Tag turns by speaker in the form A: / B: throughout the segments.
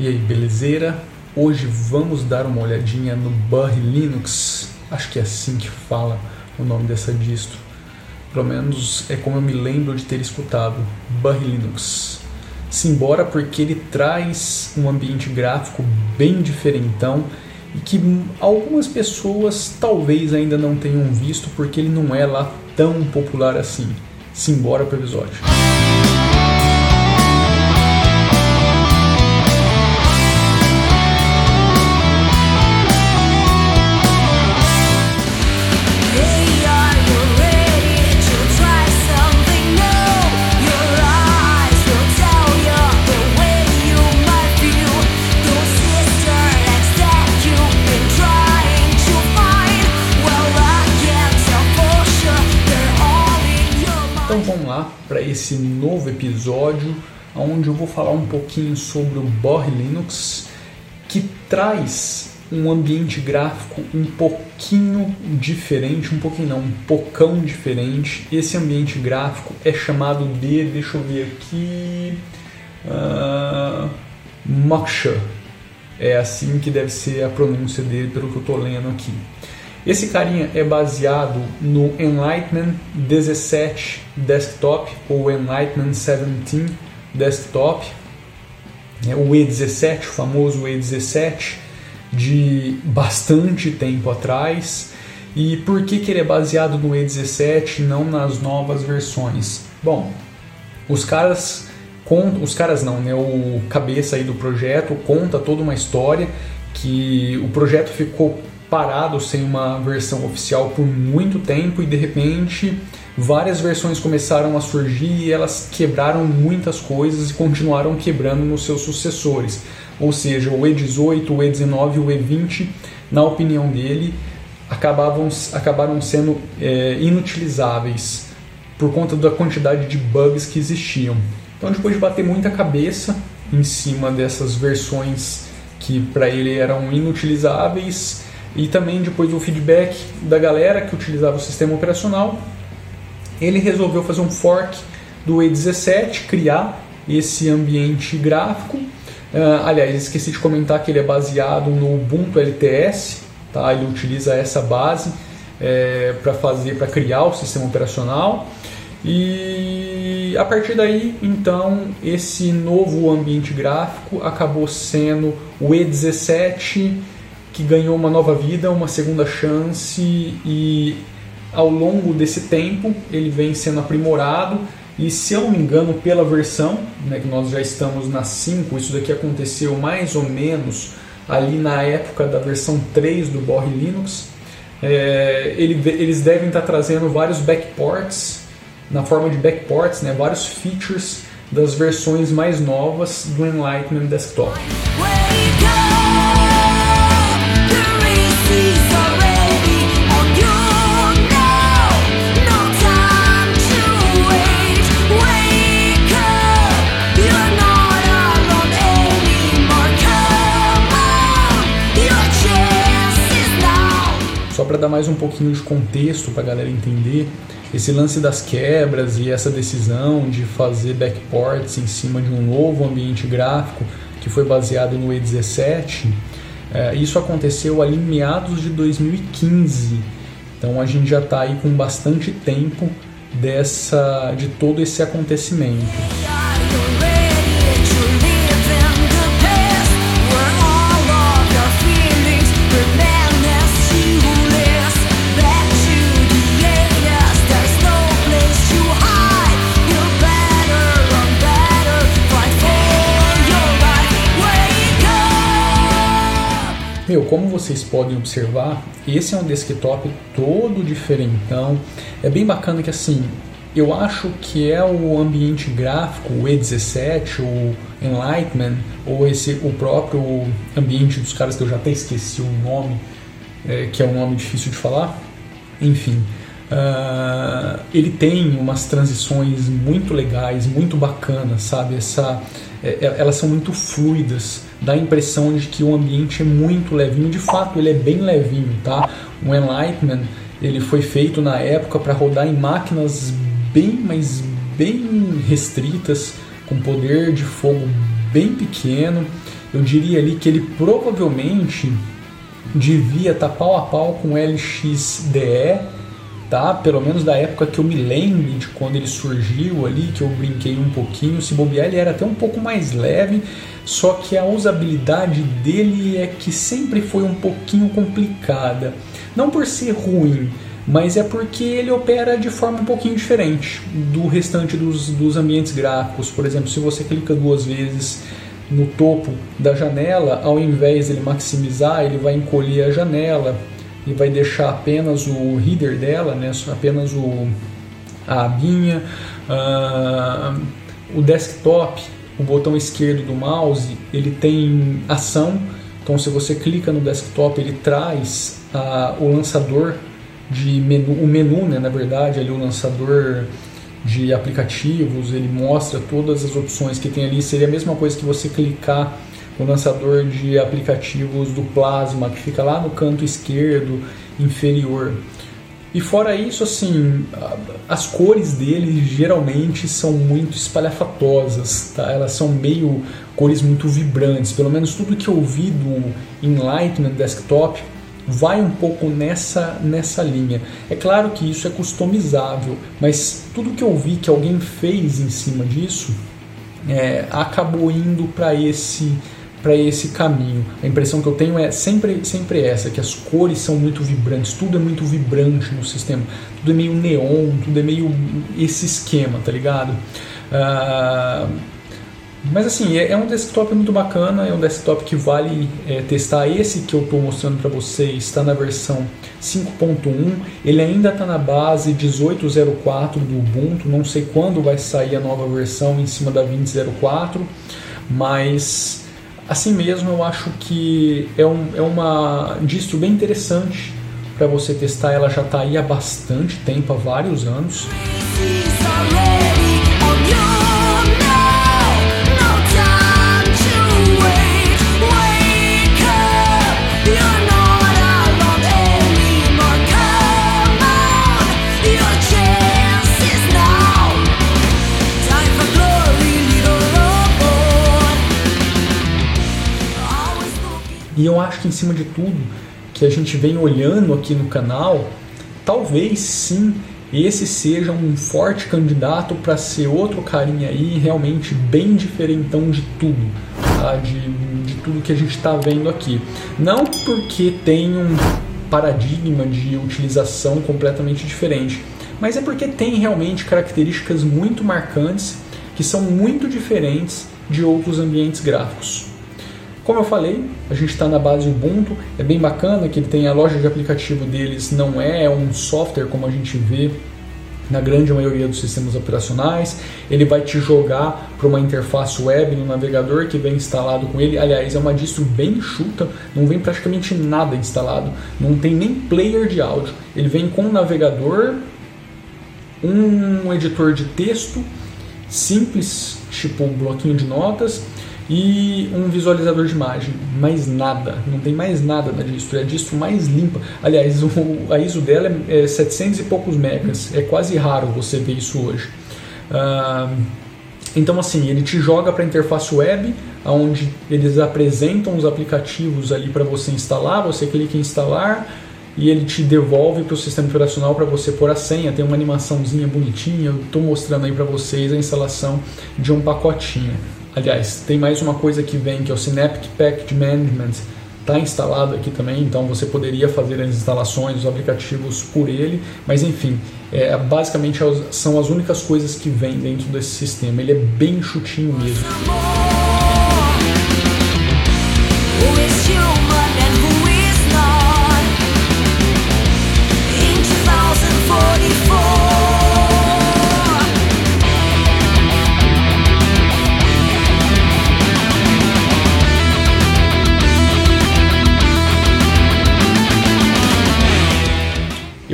A: E aí, belezeira? Hoje vamos dar uma olhadinha no Burry Linux, acho que é assim que fala o nome dessa distro. Pelo menos é como eu me lembro de ter escutado, Burry Linux. Simbora porque ele traz um ambiente gráfico bem diferentão e que algumas pessoas talvez ainda não tenham visto porque ele não é lá tão popular assim. Simbora para o episódio. Então esse novo episódio, onde eu vou falar um pouquinho sobre o Borg Linux, que traz um ambiente gráfico um pouquinho diferente, um pouquinho não, um pocão diferente. Esse ambiente gráfico é chamado de, deixa eu ver aqui, uh, Moksha. É assim que deve ser a pronúncia dele, pelo que eu estou lendo aqui. Esse carinha é baseado no Enlightenment 17 Desktop ou Enlightenment 17 Desktop, né, o E17, o famoso E17 de bastante tempo atrás. E por que, que ele é baseado no E17 e não nas novas versões? Bom, os caras os caras não, né? O cabeça aí do projeto conta toda uma história que o projeto ficou parado sem uma versão oficial por muito tempo e de repente várias versões começaram a surgir e elas quebraram muitas coisas e continuaram quebrando nos seus sucessores. Ou seja, o E18, o E19 e o E20, na opinião dele, acabavam, acabaram sendo é, inutilizáveis por conta da quantidade de bugs que existiam. Então, depois de bater muita cabeça em cima dessas versões que para ele eram inutilizáveis, e também depois do feedback da galera que utilizava o sistema operacional, ele resolveu fazer um fork do E17, criar esse ambiente gráfico. Uh, aliás, esqueci de comentar que ele é baseado no Ubuntu LTS, tá? ele utiliza essa base é, para fazer, para criar o sistema operacional. E a partir daí, então, esse novo ambiente gráfico acabou sendo o E17 que ganhou uma nova vida, uma segunda chance e ao longo desse tempo ele vem sendo aprimorado e se eu não me engano pela versão, né, que nós já estamos na 5, isso daqui aconteceu mais ou menos ali na época da versão 3 do Borg Linux, é, ele, eles devem estar trazendo vários backports, na forma de backports, né, vários features das versões mais novas do Enlightenment Desktop. Dar mais um pouquinho de contexto para a galera entender, esse lance das quebras e essa decisão de fazer backports em cima de um novo ambiente gráfico que foi baseado no E17, é, isso aconteceu ali em meados de 2015. Então a gente já está aí com bastante tempo dessa de todo esse acontecimento. Como vocês podem observar, esse é um desktop todo diferentão. É bem bacana que assim, eu acho que é o ambiente gráfico, o E17, o Enlightenment, ou esse o próprio ambiente dos caras que eu já até esqueci o nome, é, que é um nome difícil de falar. Enfim, uh, ele tem umas transições muito legais, muito bacanas, sabe? Essa, é, é elas são muito fluidas dá a impressão de que o ambiente é muito levinho. De fato, ele é bem levinho, tá? O Enlightenment ele foi feito na época para rodar em máquinas bem, mas bem restritas, com poder de fogo bem pequeno. Eu diria ali que ele provavelmente devia estar tá pau a pau com o LXDE, tá? Pelo menos da época que eu me lembre de quando ele surgiu ali, que eu brinquei um pouquinho. Se bobear, ele era até um pouco mais leve, só que a usabilidade dele é que sempre foi um pouquinho complicada. Não por ser ruim, mas é porque ele opera de forma um pouquinho diferente do restante dos, dos ambientes gráficos. Por exemplo, se você clica duas vezes no topo da janela, ao invés de ele maximizar, ele vai encolher a janela e vai deixar apenas o header dela, né, apenas o, a abinha, uh, o desktop, o botão esquerdo do mouse, ele tem ação, então se você clica no desktop ele traz uh, o lançador de menu, o menu, né, na verdade, ali o lançador de aplicativos, ele mostra todas as opções que tem ali. Seria a mesma coisa que você clicar no lançador de aplicativos do Plasma, que fica lá no canto esquerdo inferior. E fora isso, assim, as cores dele geralmente são muito espalhafatosas, tá? Elas são meio cores muito vibrantes. Pelo menos tudo que eu vi do Enlightenment Desktop vai um pouco nessa, nessa linha. É claro que isso é customizável, mas tudo que eu vi que alguém fez em cima disso é, acabou indo para esse para esse caminho. A impressão que eu tenho é sempre, sempre essa, que as cores são muito vibrantes, tudo é muito vibrante no sistema, tudo é meio neon, tudo é meio esse esquema, tá ligado? Uh, mas assim, é, é, um desktop muito bacana, é um desktop que vale é, testar. Esse que eu estou mostrando para vocês está na versão 5.1, ele ainda está na base 18.04 do Ubuntu, não sei quando vai sair a nova versão em cima da 20.04, mas assim mesmo eu acho que é, um, é uma distro bem interessante para você testar, ela já está aí há bastante tempo, há vários anos. E eu acho que em cima de tudo que a gente vem olhando aqui no canal, talvez sim esse seja um forte candidato para ser outro carinha aí realmente bem diferentão de tudo, tá? de, de tudo que a gente está vendo aqui. Não porque tem um paradigma de utilização completamente diferente, mas é porque tem realmente características muito marcantes que são muito diferentes de outros ambientes gráficos. Como eu falei, a gente está na base Ubuntu, é bem bacana que ele tem a loja de aplicativo deles, não é um software como a gente vê na grande maioria dos sistemas operacionais. Ele vai te jogar para uma interface web no navegador que vem instalado com ele. Aliás, é uma distro bem enxuta, não vem praticamente nada instalado, não tem nem player de áudio. Ele vem com um navegador, um editor de texto simples, tipo um bloquinho de notas e um visualizador de imagem, mais nada, não tem mais nada na distro, é a distro mais limpa. Aliás, o, a ISO dela é 700 e poucos megas, é quase raro você ver isso hoje. Então, assim, ele te joga para a interface web, onde eles apresentam os aplicativos ali para você instalar, você clica em instalar e ele te devolve para o sistema operacional para você pôr a senha. Tem uma animaçãozinha bonitinha, eu estou mostrando aí para vocês a instalação de um pacotinho. Aliás, tem mais uma coisa que vem, que é o Synaptic Package Management, está instalado aqui também, então você poderia fazer as instalações, os aplicativos por ele, mas enfim, é, basicamente são as únicas coisas que vêm dentro desse sistema. Ele é bem chutinho mesmo.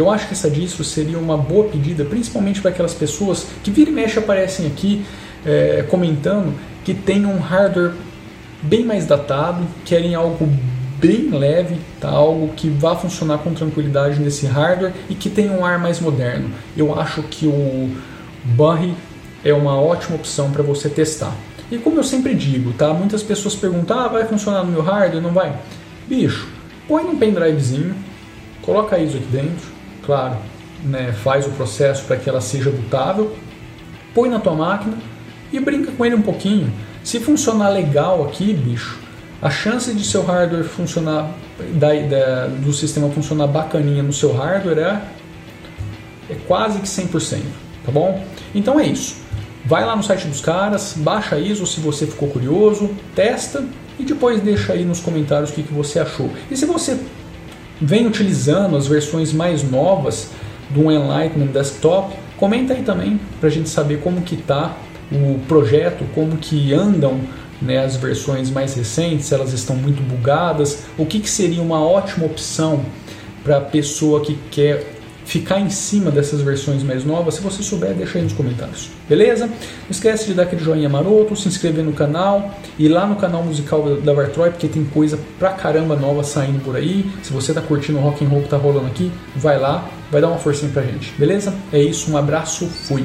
A: Eu acho que essa distro seria uma boa pedida, principalmente para aquelas pessoas que vira e mexe aparecem aqui é, comentando que tem um hardware bem mais datado, querem algo bem leve, tá? algo que vá funcionar com tranquilidade nesse hardware e que tenha um ar mais moderno. Eu acho que o Burry é uma ótima opção para você testar. E como eu sempre digo, tá? Muitas pessoas perguntam: ah, vai funcionar no meu hardware? Não vai? Bicho, põe num pendrivezinho, coloca isso aqui dentro, claro, né, faz o processo para que ela seja bootável, põe na tua máquina e brinca com ele um pouquinho. Se funcionar legal aqui, bicho, a chance de seu hardware funcionar, da, da, do sistema funcionar bacaninha no seu hardware é, é quase que 100%, tá bom? Então é isso. Vai lá no site dos caras, baixa ISO se você ficou curioso, testa e depois deixa aí nos comentários o que, que você achou. E se você vem utilizando as versões mais novas do Enlightenment Desktop, comenta aí também para a gente saber como que tá o projeto, como que andam né, as versões mais recentes, elas estão muito bugadas, o que, que seria uma ótima opção para a pessoa que quer ficar em cima dessas versões mais novas, se você souber, deixa aí nos comentários. Beleza? Não esquece de dar aquele joinha maroto, se inscrever no canal e lá no canal musical da Vartroy, porque tem coisa pra caramba nova saindo por aí. Se você tá curtindo o rock and roll que tá rolando aqui, vai lá, vai dar uma forcinha pra gente. Beleza? É isso, um abraço, fui.